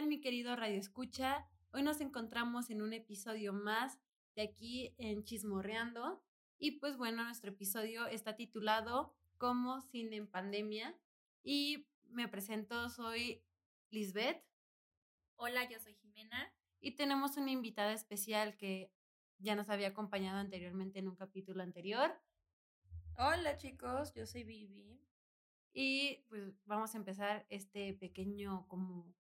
tal mi querido Radio Escucha? Hoy nos encontramos en un episodio más de aquí en Chismorreando. Y pues bueno, nuestro episodio está titulado Como cine en pandemia. Y me presento, soy Lisbeth. Hola, yo soy Jimena. Y tenemos una invitada especial que ya nos había acompañado anteriormente en un capítulo anterior. Hola chicos, yo soy Vivi. Y pues vamos a empezar este pequeño como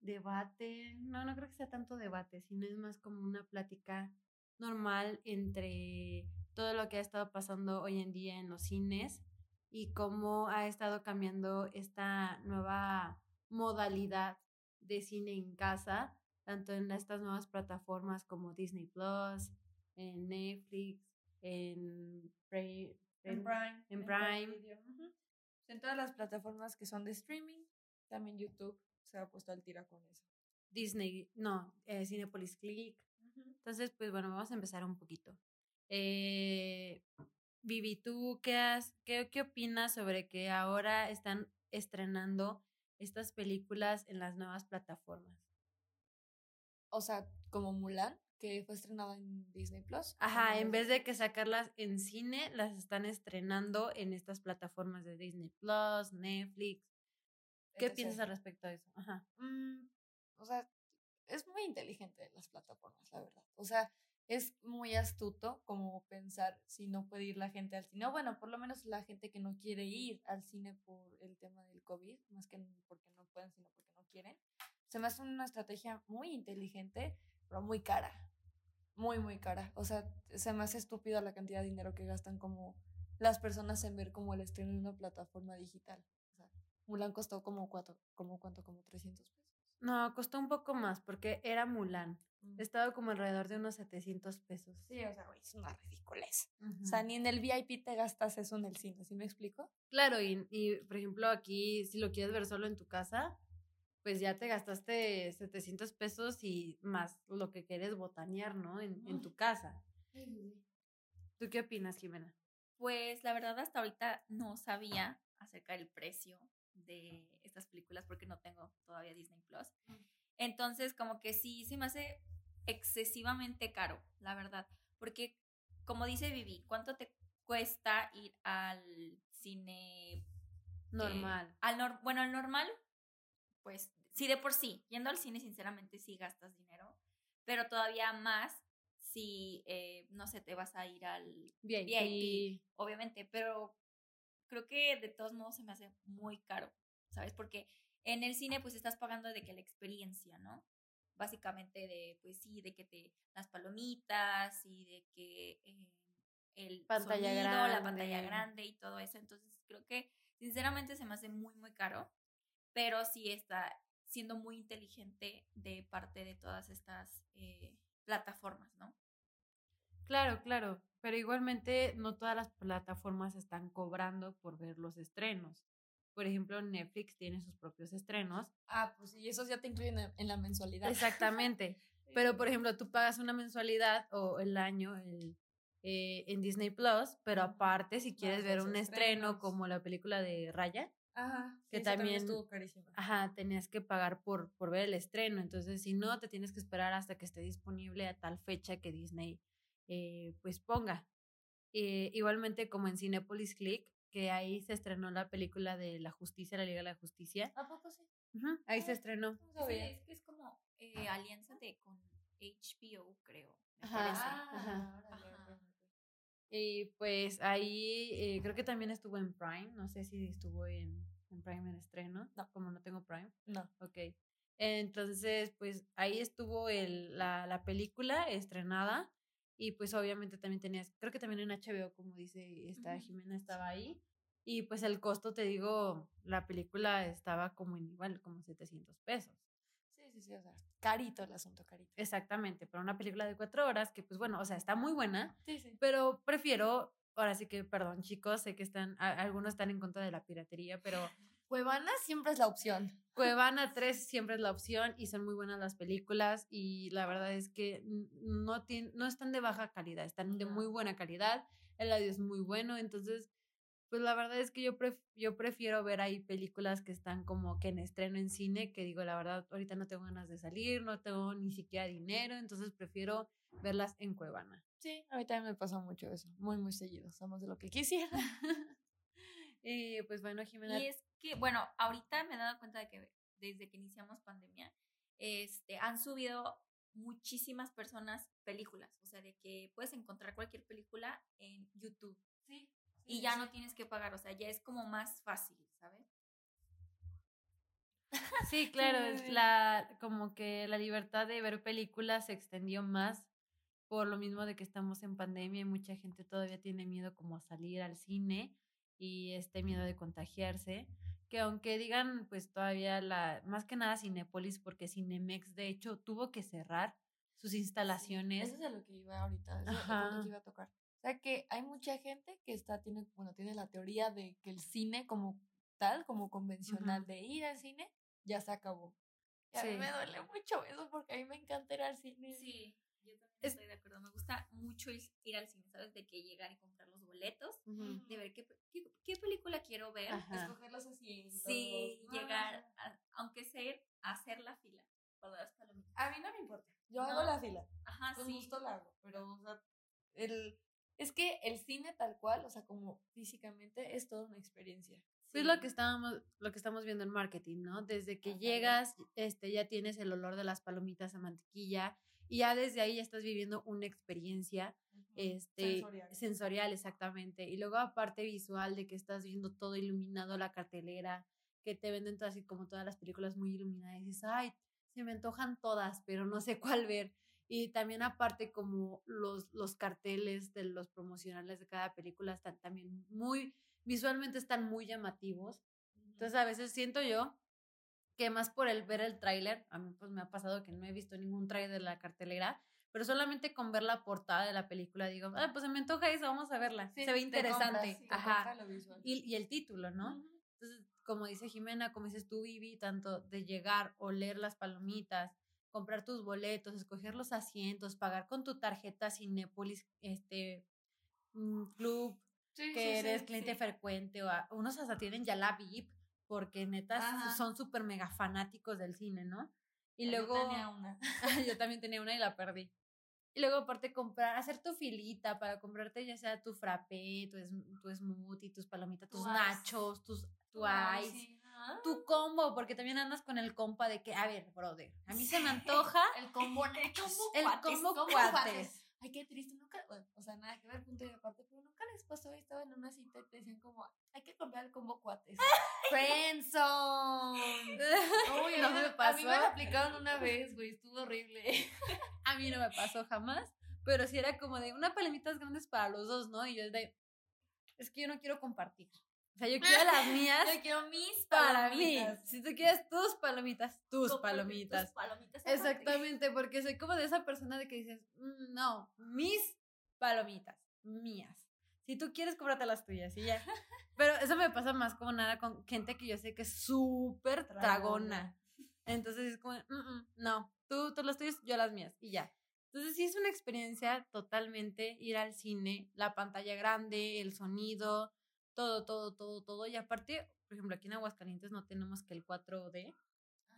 debate. No, no creo que sea tanto debate, sino es más como una plática normal entre todo lo que ha estado pasando hoy en día en los cines y cómo ha estado cambiando esta nueva modalidad de cine en casa, tanto en estas nuevas plataformas como Disney Plus, en Netflix, en, Prime, en, Prime. En Prime. En todas las plataformas que son de streaming, también YouTube se ha puesto al tira con eso. Disney, no, eh, Cinepolis Click. Entonces, pues bueno, vamos a empezar un poquito. Eh, Vivi, ¿tú qué, has, qué, qué opinas sobre que ahora están estrenando estas películas en las nuevas plataformas? O sea, como Mulan, que fue estrenada en Disney Plus. Ajá, en vez de que sacarlas en cine, las están estrenando en estas plataformas de Disney Plus, Netflix. ¿Qué piensas al respecto de eso? Ajá. Mm, o sea, es muy inteligente las plataformas, la verdad. O sea, es muy astuto como pensar si no puede ir la gente al cine. O bueno, por lo menos la gente que no quiere ir al cine por el tema del COVID, más que porque no pueden, sino porque no quieren. Se me hace una estrategia muy inteligente, pero muy cara. Muy, muy cara. O sea, se me hace estúpida la cantidad de dinero que gastan como las personas en ver como el estreno en una plataforma digital. Mulan costó como cuatro, como cuánto, como 300 pesos. No, costó un poco más porque era Mulan. Mm. Estaba como alrededor de unos 700 pesos. Sí, o sea, güey, es una ridiculez. O sea, ni en el VIP te gastas eso en el cine, ¿sí me explico? Claro, y, y por ejemplo aquí, si lo quieres ver solo en tu casa, pues ya te gastaste 700 pesos y más lo que quieres botanear, ¿no? En, en tu casa. ¿Tú qué opinas, Jimena? Pues la verdad hasta ahorita no sabía acerca del precio de estas películas porque no tengo todavía Disney Plus. Mm. Entonces, como que sí, se me hace excesivamente caro, la verdad. Porque, como dice Vivi, ¿cuánto te cuesta ir al cine normal? al bueno, al normal, pues sí, de por sí. Yendo al cine, sinceramente, sí gastas dinero. Pero todavía más si, eh, no sé, te vas a ir al VIP, obviamente. Pero creo que de todos modos se me hace muy caro, ¿sabes? Porque en el cine pues estás pagando de que la experiencia, ¿no? Básicamente de, pues sí, de que te, las palomitas y de que eh, el pantalla grande. la pantalla grande y todo eso. Entonces creo que sinceramente se me hace muy, muy caro, pero sí está siendo muy inteligente de parte de todas estas eh, plataformas, ¿no? Claro, claro, pero igualmente no todas las plataformas están cobrando por ver los estrenos. Por ejemplo, Netflix tiene sus propios estrenos. Ah, pues sí, esos ya te incluyen en la mensualidad. Exactamente. Pero, por ejemplo, tú pagas una mensualidad o el año el, eh, en Disney Plus, pero aparte, si quieres ver un estreno como la película de Raya, Ajá, que también, estuvo. Ajá, tenías que pagar por, por ver el estreno. Entonces, si no, te tienes que esperar hasta que esté disponible a tal fecha que Disney eh, pues ponga. Eh, igualmente como en Cinepolis Click, que ahí se estrenó la película de La Justicia, la Liga de la Justicia. ¿A poco sí? ahí se ah, estrenó. Sí, es que es como eh, alianza de con HBO, creo. Ajá, ajá. Y pues ahí eh, creo que también estuvo en Prime. No sé si estuvo en, en Prime en estreno. No. Como no tengo Prime. No. Ok. Entonces, pues ahí estuvo el, la, la película estrenada. Y pues obviamente también tenías, creo que también en HBO, como dice esta Jimena, estaba ahí. Y pues el costo, te digo, la película estaba como en igual, como 700 pesos. Sí, sí, sí, o sea, carito el asunto, carito. Exactamente, pero una película de cuatro horas que pues bueno, o sea, está muy buena. Sí, sí. Pero prefiero, ahora sí que, perdón chicos, sé que están, algunos están en contra de la piratería, pero Cuevana siempre es la opción. Cuevana 3 siempre es la opción y son muy buenas las películas y la verdad es que no, no están de baja calidad, están de muy buena calidad, el audio es muy bueno, entonces Pues la verdad es que yo, yo prefiero ver ahí películas que están como que en estreno en cine, que digo, la verdad, ahorita no tengo ganas de salir, no tengo ni siquiera dinero, entonces prefiero verlas en Cuevana. Sí, a mí también me pasa mucho eso, muy, muy seguido, somos de lo que quisiera. y pues bueno, Jimena. Y es que, bueno, ahorita me he dado cuenta de que desde que iniciamos pandemia, este, han subido muchísimas personas películas, o sea, de que puedes encontrar cualquier película en YouTube. Sí y ya no tienes que pagar, o sea, ya es como más fácil, ¿sabes? Sí, claro, es la como que la libertad de ver películas se extendió más por lo mismo de que estamos en pandemia y mucha gente todavía tiene miedo como a salir al cine y este miedo de contagiarse, que aunque digan pues todavía la más que nada Cinépolis porque Cinemex de hecho tuvo que cerrar sus instalaciones. eso es a lo que iba ahorita, eso es lo que iba a tocar. O sea que hay mucha gente que está, tiene, bueno, tiene la teoría de que el cine como tal, como convencional de ir al cine, ya se acabó. Y a mí me duele mucho eso porque a mí me encanta ir al cine. Sí, estoy de acuerdo. Me gusta mucho ir, al cine, ¿sabes? De que llegar y comprar los boletos, de ver qué, qué, película quiero ver. Escoger los asientos. Sí, llegar, aunque sea a hacer la fila para las palomitas. A mí no me importa. Yo hago la fila. Ajá, Con sí. gusto la hago, pero, o sea, el es que el cine tal cual, o sea, como físicamente, es toda una experiencia. Es lo que estábamos, lo que estamos viendo en marketing, ¿no? Desde que llegas, este, ya tienes el olor de las palomitas a mantequilla y ya desde ahí ya estás viviendo una experiencia, este, sensorial. sensorial, exactamente. Y luego aparte visual de que estás viendo todo iluminado, la cartelera, que te venden así como todas las películas muy iluminadas y dices, ay, se me antojan todas, pero no sé cuál ver. Y también aparte como los, los carteles de los promocionales de cada película están también muy, visualmente están muy llamativos. Entonces a veces siento yo que más por el ver el tráiler, a mí pues me ha pasado que no he visto ningún tráiler de la cartelera, pero solamente con ver la portada de la película digo, ah, pues se me antoja eso, vamos a verla. se ve interesante. Ajá. Y, y, el título, ¿no? Entonces, como dice Jimena, como dices tú, Vivi, tanto de llegar, oler las palomitas, comprar tus boletos, escoger los asientos, pagar con tu tarjeta Cinépolis, este, mm, club, que eres cliente frecuente, o unos hasta tienen ya la VIP, porque neta son súper mega fanáticos del cine, ¿no? Y luego... Yo tenía una. yo también tenía una y la perdí. Y luego aparte comprar, hacer tu filita para comprarte ya sea tu frappé, tu, tu smoothie, tus palomitas, tus nachos, tus, tu ice tu combo, porque también andas con el compa de que, a ver, brother, a mí se me antoja. el combo nachos. El combo cuates. Ay, qué triste, nunca, o sea, nada que ver, punto y aparte, pero nunca les pasó, estaba en una cita y te decían como, hay que comprar el combo cuates. Friendzone. Uy, no me pasó. A mí me lo aplicaron una vez, güey, estuvo horrible. a mí no me pasó jamás, pero sí era como de una palemitas grandes para los dos, ¿no? Y yo de, es que yo no quiero compartir. O sea, yo quiero las mías. Yo quiero mis para mí. Si tú quieres tus palomitas, tus palomitas. palomitas Exactamente, porque soy como de esa persona de que dices, mm, no, mis palomitas, mías. Si tú quieres, cómprate las tuyas y ya. Pero eso me pasa más como nada con gente que yo sé que es súper tragona. Entonces es como, mm, mm, no, tú, tú las tuyas, yo las mías y ya. Entonces sí es una experiencia totalmente ir al cine, la pantalla grande, el sonido, todo, todo, todo, todo. Y aparte, por ejemplo, aquí en Aguascalientes no tenemos que el 4D.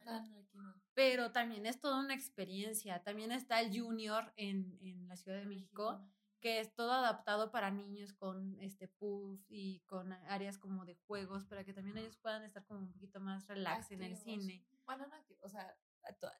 Ah, no, aquí no. Pero también es toda una experiencia. También está el Junior en, en la Ciudad de México, que es todo adaptado para niños con este puff y con áreas como de juegos, para que también ellos puedan estar como un poquito más relax en el cine. Bueno, no, o sea,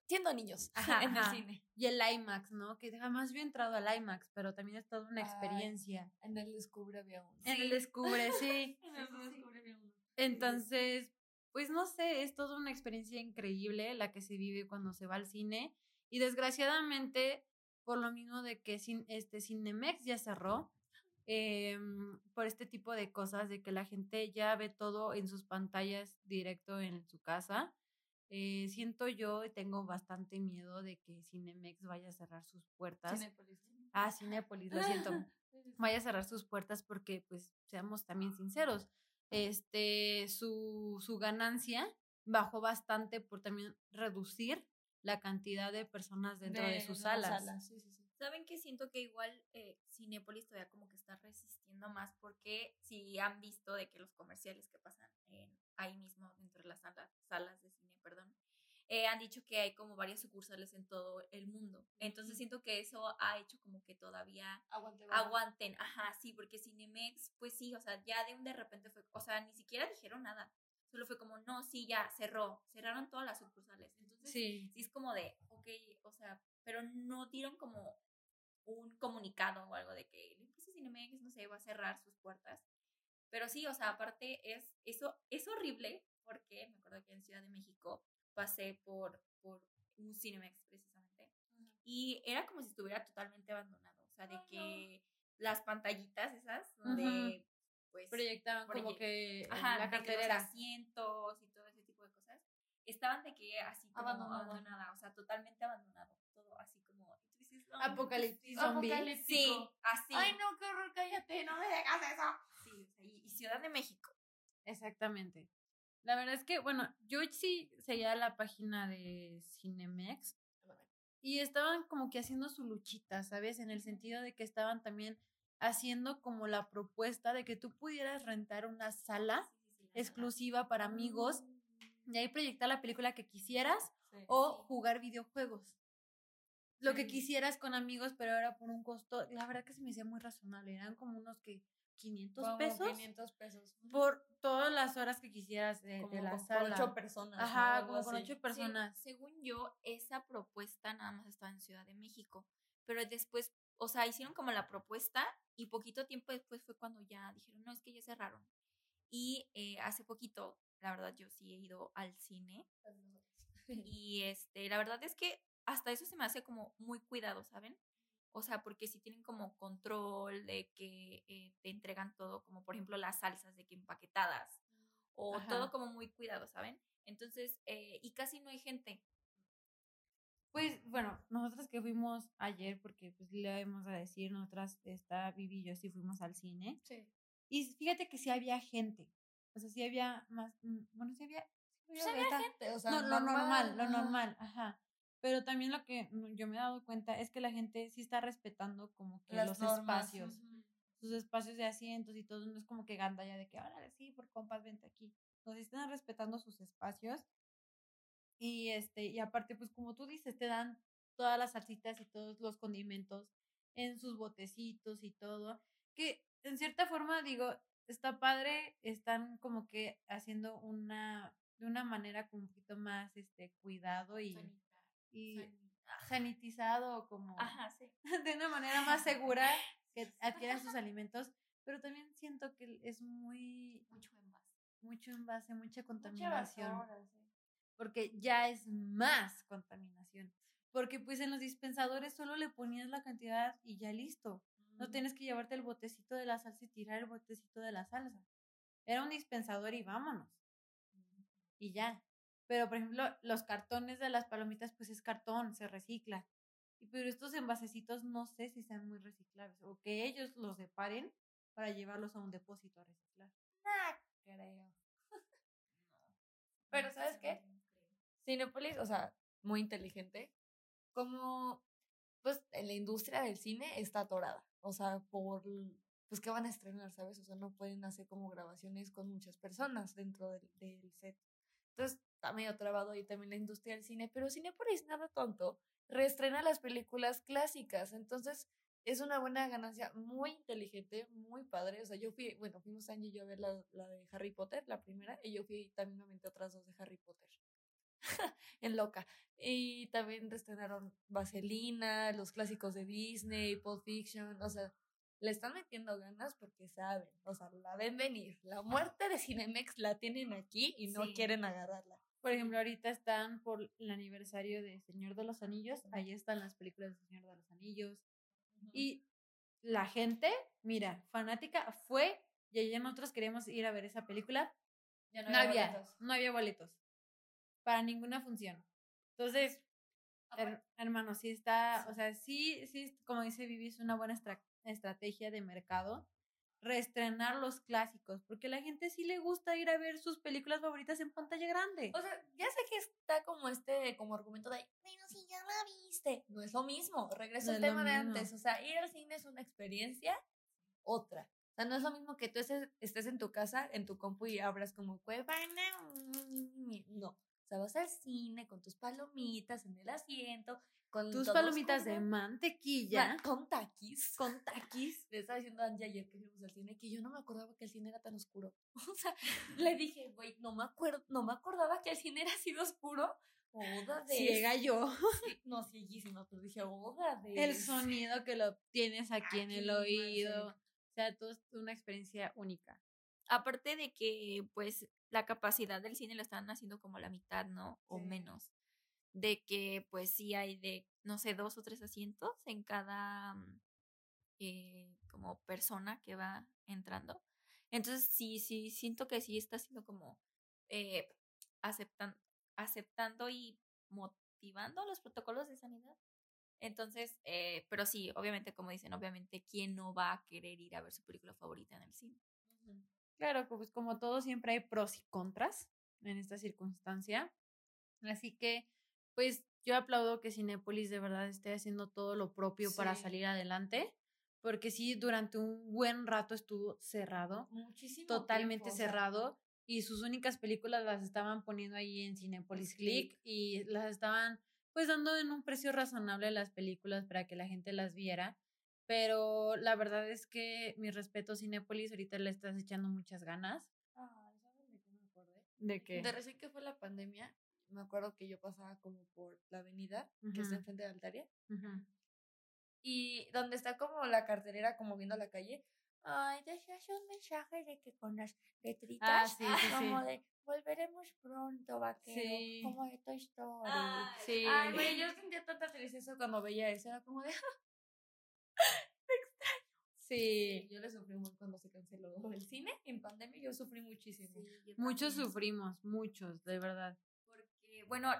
tiendo niños en el cine. Y el IMAX, ¿no? Que jamás había entrado al IMAX, pero también es toda una experiencia. en el Descubre había uno. En el Descubre, sí. en el Descubre había uno. Entonces, pues no sé, es toda una experiencia increíble la que se vive cuando se va al cine. Y desgraciadamente, por lo mismo de que este Cinemex ya cerró, em, por este tipo de cosas, de que la gente ya ve todo en sus pantallas directo en su casa eh, siento yo y tengo bastante miedo de que Cinemex vaya a cerrar sus puertas. Cinépolis. Ah, Cinépolis, lo siento. vaya a cerrar sus puertas porque, pues, seamos también sinceros, este, su, su ganancia bajó bastante por también reducir la cantidad de personas dentro de, sus salas. Saben que siento que igual eh, Cinépolis todavía como que está resistiendo más porque si han visto de que los comerciales que pasan en, ahí mismo dentro de las salas, salas de cine, perdón, eh, han dicho que hay como varias sucursales en todo el mundo. Entonces siento que eso ha hecho como que todavía aguanten. Ajá, sí, porque Cinemex, pues sí, o sea, ya de un de repente fue, o sea, ni siquiera dijeron nada. Solo fue como, no, sí, ya, cerró. Cerraron todas las sucursales. Entonces, sí, sí es como de, ok, o sea, pero no dieron como un comunicado o algo de que el Cinemex, no sé, va a cerrar sus puertas. Pero sí, o sea, aparte es, eso es horrible porque me acuerdo que en Ciudad de México pasé por, por un Cinemex precisamente y era como si estuviera totalmente abandonado, o sea, de que las pantallitas esas donde pues proyectaban como que ajá, la cartelera asientos y todo ese tipo de cosas estaban de que así como abandonada, o sea, totalmente abandonado, todo así como apocalipsis apocalíptico. Sí, así. Ay, no, qué horror, cállate, no me dejas eso. Sí, o sea, y Ciudad de México. Exactamente. La verdad es que, bueno, yo sí seguía la página de Cinemex y estaban como que haciendo su luchita, ¿sabes? En el sentido de que estaban también haciendo como la propuesta de que tú pudieras rentar una sala exclusiva para amigos y ahí proyectar la película que quisieras o jugar videojuegos. Lo que quisieras con amigos, pero era por un costo, la verdad que se me hacía muy razonable, eran como unos que 500 pesos. 500 pesos. Por todas las horas que quisieras de, la sala. Con ocho personas. Ajá, como con ocho personas. según yo, esa propuesta nada más estaba en Ciudad de México. Pero después, o sea, hicieron como la propuesta y poquito tiempo después fue cuando ya dijeron, no, es que ya cerraron. Y eh, hace poquito, la verdad, yo sí he ido al cine. y este, la verdad es que hasta eso se me hace como muy cuidado, ¿saben? O sea, porque si tienen como control de que eh, te entregan todo, como por ejemplo las salsas de que empaquetadas, o todo como muy cuidado, ¿saben? Entonces, eh, y casi no hay gente. Pues bueno, nosotros que fuimos ayer, porque pues le vamos a decir, nosotras, está Vivi y yo sí fuimos al cine. Sí. Y fíjate que sí había gente. O sea, sí había más, mm, bueno, sí había... Sí había, gente, o sea, no, lo normal, lo normal, ajá. Pero también lo que yo me he dado cuenta es que la gente sí está respetando como que los espacios, sus espacios de asientos y todo, no es como que ganda ya de que, ahora sí, por compas, vente aquí. Entonces están respetando sus espacios. Y este, y aparte, pues como tú dices, te dan todas las salsitas y todos los condimentos en sus botecitos y todo. Que en cierta forma, digo, está padre, están como que haciendo una, de una manera con un poquito más este cuidado y y sanitizado como de una manera más segura que adquieran sus alimentos, pero también siento que es muy mucho envase, mucho envase, mucha contaminación. Porque ya es más contaminación. Porque pues en los dispensadores solo le ponías la cantidad y ya listo. No tienes que llevarte el botecito de la salsa y tirar el botecito de la salsa. Era un dispensador y vámonos. Y ya. Pero, por ejemplo, los cartones de las palomitas, pues es cartón, se recicla. Pero estos envasecitos no sé si sean muy reciclables o que ellos los separen para llevarlos a un depósito a reciclar. Ah, creo. Pero, ¿sabes qué? Cinepolis, o sea, muy inteligente. Como, pues, en la industria del cine está atorada. O sea, por, pues, ¿qué van a estrenar, sabes? O sea, no pueden hacer como grabaciones con muchas personas dentro del, del set. Entonces, está medio trabado ahí también la industria del cine, pero Cinepolis, nada tonto, reestrena las películas clásicas, entonces es una buena ganancia, muy inteligente, muy padre, o sea, yo fui, bueno, fuimos Angie y yo a ver la, la de Harry Potter, la primera, y yo fui también a otras dos de Harry Potter. en loca. Y también reestrenaron Vaselina, los clásicos de Disney, Pulp Fiction, o sea, le están metiendo ganas porque saben, o sea, la ven venir. La muerte de Cinemex la tienen aquí y no quieren agarrarla. Por ejemplo, ahorita están por el aniversario de Señor de los Anillos, ahí están las películas de Señor de los Anillos. Y la gente, mira, fanática fue, y ayer nosotros queríamos ir a ver esa película. Ya no, había, boletos. No había boletos. Para ninguna función. Entonces, hermano, sí está, o sea, sí, sí, como dice Vivi, es una buena estrategia de mercado reestrenar los clásicos, porque a la gente sí le gusta ir a ver sus películas favoritas en pantalla grande. O sea, ya sé que está como este, como argumento de, bueno, si ya la viste, no es lo mismo, regreso al tema de antes, o sea, ir al cine es una experiencia, otra. O sea, no es lo mismo que tú estés, en tu casa, en tu compu y abras como cuevana, no. Sea, vas al cine con tus palomitas en el asiento, con tus palomitas de mantequilla. Con taquis. Con taquis. Le estaba diciendo a Angie ayer que fuimos al cine que yo no me acordaba que el cine era tan oscuro. O sea, le dije, güey, no me acuerdo, no me acordaba que el cine era así de oscuro. Oda de. Ciega yo. no, cieguísima, pero dije, oda de. El sonido que lo tienes aquí en el oído. O sea, todo es una experiencia única. Aparte de que, pues, la capacidad del cine lo están haciendo como la mitad, ¿no? O menos de que pues sí hay de, no sé, dos o tres asientos en cada mm, eh, como persona que va entrando. Entonces sí, sí, siento que sí está siendo como eh, aceptan, aceptando y motivando los protocolos de sanidad. Entonces, eh, pero sí, obviamente, como dicen, obviamente, ¿quién no va a querer ir a ver su película favorita en el cine? Claro, pues como todo, siempre hay pros y contras en esta circunstancia. Así que pues yo aplaudo que Cinépolis de verdad esté haciendo todo lo propio para salir adelante, porque sí, durante un buen rato estuvo cerrado, Muchísimo totalmente cerrado, y sus únicas películas las estaban poniendo ahí en Cinépolis Click y las estaban pues dando en un precio razonable las películas para que la gente las viera. Pero la verdad es que mi respeto Cinépolis, ahorita le estás echando muchas ganas. Ah, ¿sabes de qué me acordé? ¿De qué? De recién que fue la pandemia, me acuerdo que yo pasaba como por la avenida que está enfrente de Altaria. Y donde está como la carterera, como viendo la calle. Ay, decías un mensaje de que con las letritas, ah, sí, como de volveremos pronto, vaquero, como de Toy Story. sí. Ay, güey, yo sentía tanta tristeza cuando veía eso, era como de. Sí. Yo le sufrí mucho cuando se canceló el cine en pandemia, yo sufrí muchísimo. muchos sufrimos, muchos, de verdad bueno,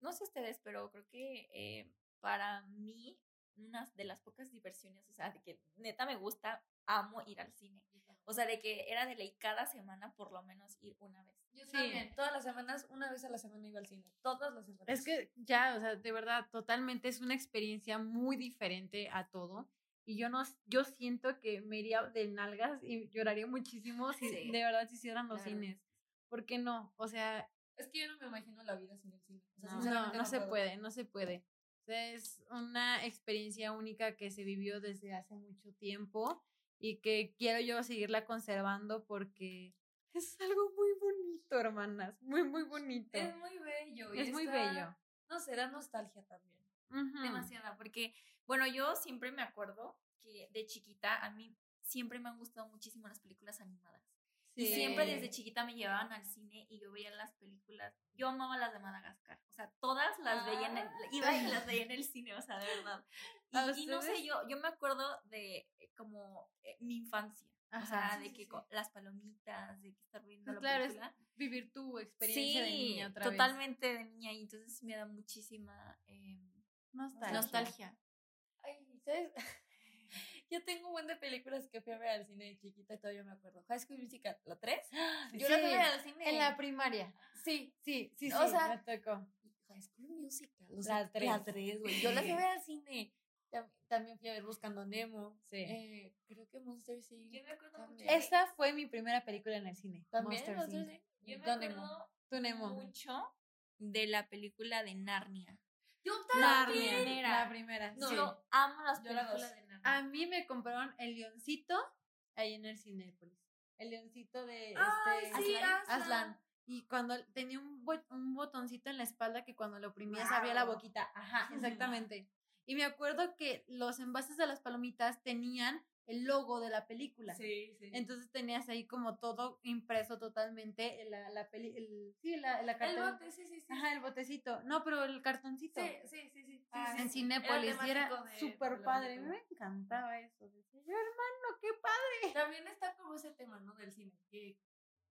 no sé ustedes, pero creo que eh, para mí, una de las pocas diversiones, o sea, de que neta me gusta, amo ir al cine. O sea, de que era de ley cada semana por lo menos ir una vez. Yo también, todas las semanas, una vez a la semana iba al cine, todas las semanas. Es que ya, o sea, de verdad, totalmente es una experiencia muy diferente a todo. Y yo no, yo siento que me iría de nalgas y lloraría muchísimo si de verdad se hicieran los cines. ¿Por qué no? O sea, es que yo no me imagino la vida sin el cine. no, no, se puede, no se puede. es una experiencia única que se vivió desde hace mucho tiempo y que quiero yo seguirla conservando porque es algo muy bonito, hermanas, muy, muy bonito. Es muy bello. es muy bello. No será nostalgia también. Demasiada, porque, bueno, yo siempre me acuerdo que de chiquita a mí siempre me han gustado muchísimo las películas animadas. Y siempre desde chiquita me llevaban al cine y yo veía las películas. Yo amaba las de Madagascar. O sea, todas las veía en el, ah. iba y las veía en el cine, o sea, de verdad. Y, no sé, yo, yo me acuerdo de eh, como eh, mi infancia. o sea, de que las palomitas, de que estar viendo pues la película. vivir tu experiencia de niña otra totalmente de niña. Y entonces me da muchísima eh, nostalgia. nostalgia. ¿Sabes? Yo tengo un buen de películas que fui a ver al cine de chiquita y todavía me acuerdo. High School Musical, ¿la 3? Yo la fui a ver al cine. En la primaria. Sí, sí, sí, o sea, me tocó. High School Musical. la 3. La 3, güey. Yo la fui a ver al cine. También fui a ver Buscando Nemo. Sí. Eh, creo que Monster Inc. Yo me acuerdo mucho. Esta fue mi primera película en el cine. También Monster, Inc. Yo me acuerdo Nemo. mucho de la película de Narnia. Yo también. La primera. La primera. No, Yo amo las películas de Narnia. A mí me compraron el leoncito ahí en el Cinépolis. El leoncito de este Aslan. Y cuando tenía un, un botoncito en la espalda que cuando lo oprimías abría la boquita. Ajá, exactamente. Y me acuerdo que los envases de las palomitas tenían el logo de la película. Sí, sí. Entonces tenías ahí como todo impreso totalmente la, la peli, el, sí, la, la El bote, sí, sí, sí. Ajá, el botecito. No, pero el cartoncito. Sí, sí, sí, sí. Ah, en Cinépolis. y era súper padre. Me encantaba eso. Decía yo, hermano, qué padre. También está como ese tema, ¿no? Del cine. Que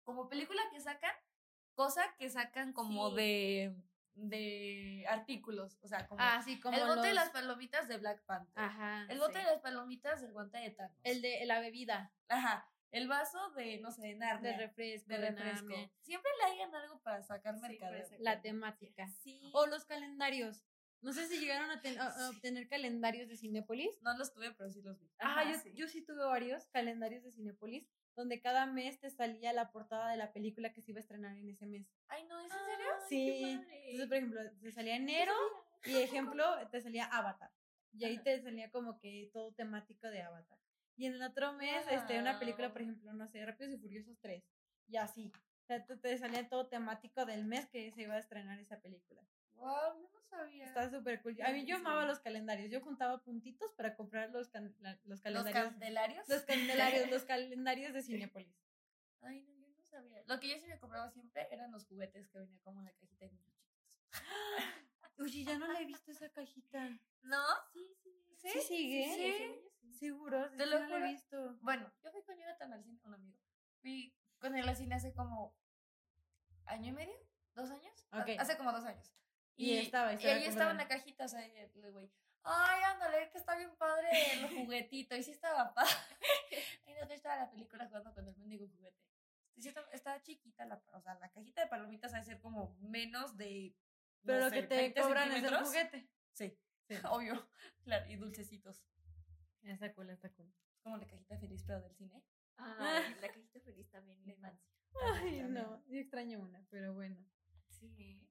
como película que sacan, cosa que sacan como de de artículos, o sea, como, ah, como el bote de las palomitas de Black Panther, Ajá, el bote de las palomitas del guante de Thanos, el de la bebida, Ajá, el vaso de, no sé, de Narnia. De refresco. De refresco. Siempre le hagan algo para sacar mercado. La temática. Sí. O los calendarios. No sé si llegaron a, obtener calendarios de Cinépolis. No los tuve, pero sí los vi. Ah, yo, yo sí tuve varios calendarios de Cinépolis donde cada mes te salía la portada de la película que se iba a estrenar en ese mes. Ay, no, ¿es en serio? sí. Entonces, por ejemplo, te salía enero y ejemplo, te salía Avatar. Y ahí te salía como que todo temático de Avatar. Y en el otro mes, este, una película, por ejemplo, no sé, Rápidos y Furiosos 3. Y así. O sea, te, salía todo temático del mes que se iba a estrenar esa película. Wow, yo no sabía. Está súper cool. A mí yo amaba los calendarios. Yo juntaba puntitos para comprar los, los calendarios. ¿Los candelarios? Los calendarios, los calendarios de Cinepolis. Ay, no, yo no sabía. Lo que yo sí me compraba siempre eran los juguetes que venía como en la cajita de niños chicos. Oye, ya no le he visto esa cajita. ¿No? Sí, sí. ¿Sí, sigue? Sí. Seguro, Te lo he visto. Bueno, yo fui con Jonathan al cine, un amigo. Fui con él al cine hace como año y medio, dos años. Hace como dos años. Y, estaba, y, ahí estaba en la cajita, o sea, el güey, ay, ándale, que está bien padre el juguetito. Y sí estaba padre. y no estaba la película jugando con el mendigo juguete. Sí, estaba, chiquita, la, o sea, la cajita de palomitas ha de ser como menos de. Pero lo que te cobran es el juguete. Sí. Obvio. Claro, y dulcecitos. Está cool, está cool. Como la cajita feliz, pero del cine. Ah, la cajita feliz también, la infancia. Ay, no, yo extraño una, pero bueno. Sí.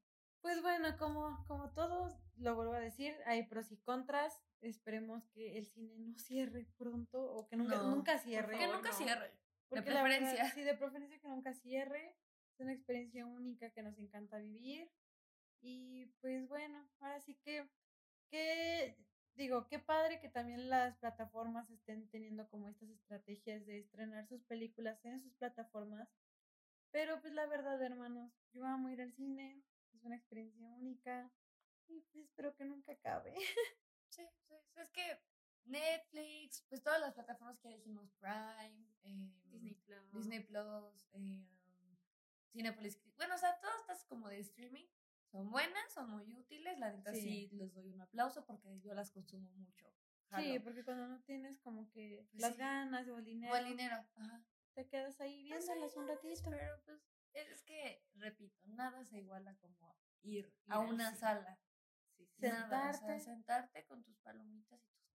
Pues bueno, como, como todos, lo vuelvo a decir, hay pros y contras. Esperemos que el cine no cierre pronto o que nunca, nunca cierre. Que nunca cierre. de preferencia. sí, de preferencia que nunca cierre. Es una experiencia única que nos encanta vivir. Y pues bueno, ahora sí que que digo, qué padre que también las plataformas estén teniendo como estas estrategias de estrenar sus películas en sus plataformas. Pero pues la verdad, hermanos, yo amo ir al cine, es una experiencia única y pues espero que nunca acabe. Sí, sí, es que Netflix, pues todas las plataformas que dijimos, Prime, em, Disney Plus, Disney Plus, eh, Cinepolis, bueno, o sea, todas estas como de streaming, son buenas, son muy útiles, la neta sí. les doy un aplauso porque yo las consumo mucho. Sí, porque cuando no tienes como que pues las ganas o el dinero. O el dinero, ajá. Te quedas ahí pues viéndolas un ratito. Pero pues es que, repito, nada se iguala como ir, a una sala. Sí, sentarte. sentarte con tus palomitas y tus.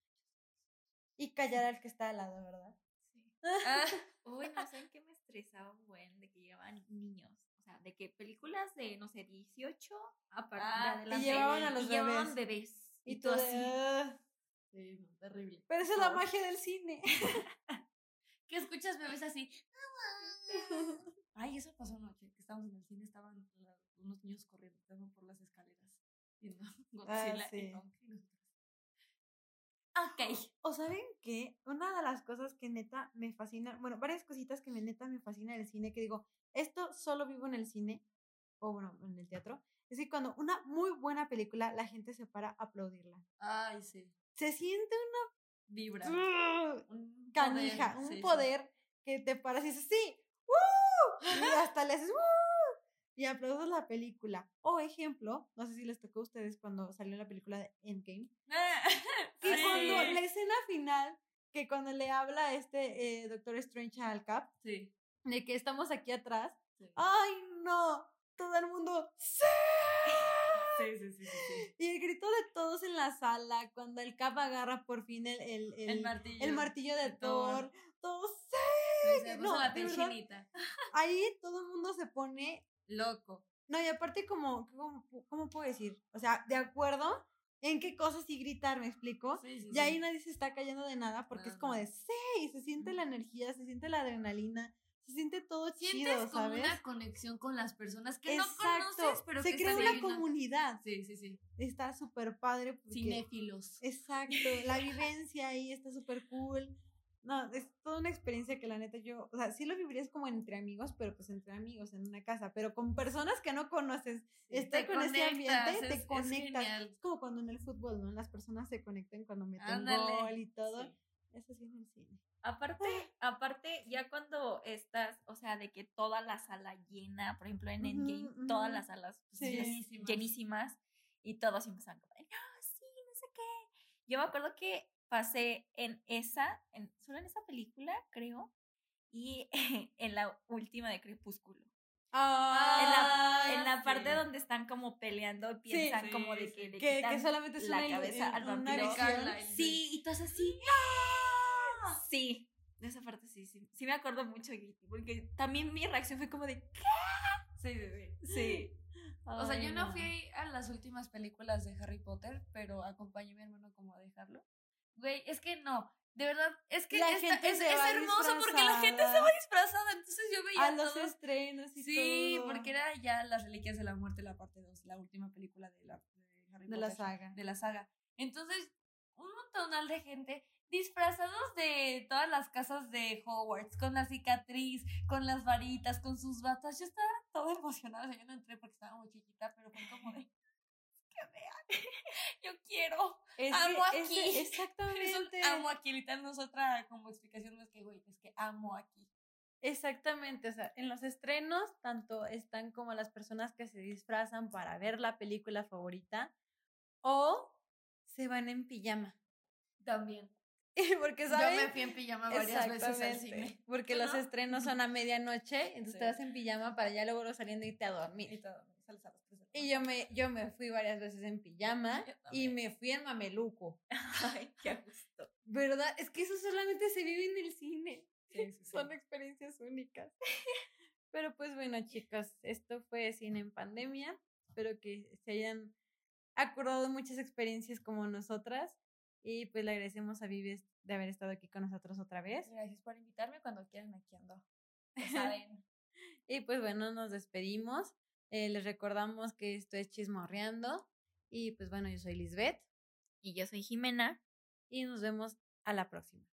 Y callar al que está al lado, ¿verdad? Sí. Ah, uy, no sé en qué me estresaba un buen de que llevaban niños de que películas de, no sé, 18 a partir de adelante. Y llevaban a los bebés. bebés. Y, todo así. Ah". Sí, terrible. Pero esa es la magia del cine. que escuchas bebés así. Ay, eso pasó anoche, que estábamos en el cine, estaban unos niños corriendo por las escaleras. Y no, ah, sí. Ok. ¿O saben qué? Una de las cosas que neta me fascina, bueno, varias cositas que me neta me fascina del cine, que digo, esto solo vivo en el cine, o bueno, en el teatro, es que cuando una muy buena película, la gente se para a aplaudirla. Ay, sí. Se siente una vibra. un canija, poder, un poder que te paras y dices, sí, ¡uh! Y hasta le haces, ¡uh! Y aplaudes la película. O ejemplo, no sé si les tocó a ustedes cuando salió la película de Endgame. que cuando la escena final, que cuando le habla este eh, Doctor Strange al Cap, sí de que estamos aquí atrás. ¡Ay, no! Todo el mundo, ¡sí! Sí, sí, sí, sí, Y el grito de todos en la sala, cuando el Cap agarra por fin el, el, el, martillo, el martillo de, Thor. Todos, ¡sí! no, ahí todo el mundo se pone loco. No, y aparte, como, ¿cómo, ¿cómo puedo decir? O sea, de acuerdo en qué cosas sí gritar, ¿me explico? Sí, y ahí nadie se está cayendo de nada porque es como de, sí, se siente la energía, se siente la adrenalina, se siente todo chido, como una conexión con las personas que no conoces, pero se crea una comunidad. Sí, sí, sí. Está súper padre. Porque, Cinéfilos. Exacto, la vivencia ahí está súper cool. No, es toda una experiencia que la neta yo, o sea, sí lo vivirías como entre amigos, pero pues entre amigos en una casa, pero con personas que no conoces, estar con ese ambiente te conectas. Es, como cuando en el fútbol, ¿no? Las personas se conectan cuando meten gol y todo. Eso sí en el cine. Aparte, aparte, ya cuando estás, o sea, de que toda la sala llena, por ejemplo en Endgame, todas las salas pues, llenísimas. y todos empezaron como, no, sí, no sé qué. Yo me acuerdo que pasé en esa, en, solo en esa película, creo, y en la última de Crepúsculo. Ah, en, la, parte donde están como peleando y piensan como de que le quitan solamente es la cabeza al vampiro. Sí, y todos así. Sí, de esa parte sí, sí. Sí me acuerdo mucho, porque también mi reacción fue como de ¿qué? Sí, sí, sí. Sí. o sea, yo no, fui a las últimas películas de Harry Potter, pero acompañé a mi hermano como. Güey, es que no, de verdad, es que es, hermoso porque la gente se va disfrazada. Entonces yo veía. A los estrenos y sí, porque era ya Las Reliquias de la Muerte, la parte 2, la última película de, la, de Harry de la saga. De la saga. Entonces, un montonal de gente disfrazados de todas las casas de Hogwarts, con la cicatriz, con las varitas, con sus batas. Yo estaba toda emocionada. yo no entré porque estaba muy chiquita, pero fue como de que vean. Yo quiero. amo aquí. exactamente. amo aquí. Literal, no es otra como explicación más que, güey, es que amo aquí. Exactamente, o sea, en los estrenos tanto están como las personas que se disfrazan para ver la película favorita o se van en pijama. También. porque ¿sabes? Yo me fui en pijama varias veces al cine. Porque los estrenos son a medianoche, entonces te vas en pijama para ya luego saliendo y te a dormir. Y todo. Y yo me, yo me fui varias veces en pijama y me fui en mameluco. Ay, qué gusto. ¿Verdad? Es que eso solamente se vive en el cine. Son experiencias únicas. Pero pues bueno, chicas, esto fue Cine en Pandemia. Espero que se hayan acordado muchas experiencias como nosotras. Y pues le agradecemos a Vives de haber estado aquí con nosotros otra vez. Gracias por invitarme cuando quieran, aquí ando. saben. y pues bueno, nos despedimos. Eh, les recordamos que esto es Chismorreando. Y pues bueno, yo soy Lisbeth. Y yo soy Jimena. Y nos vemos a la próxima.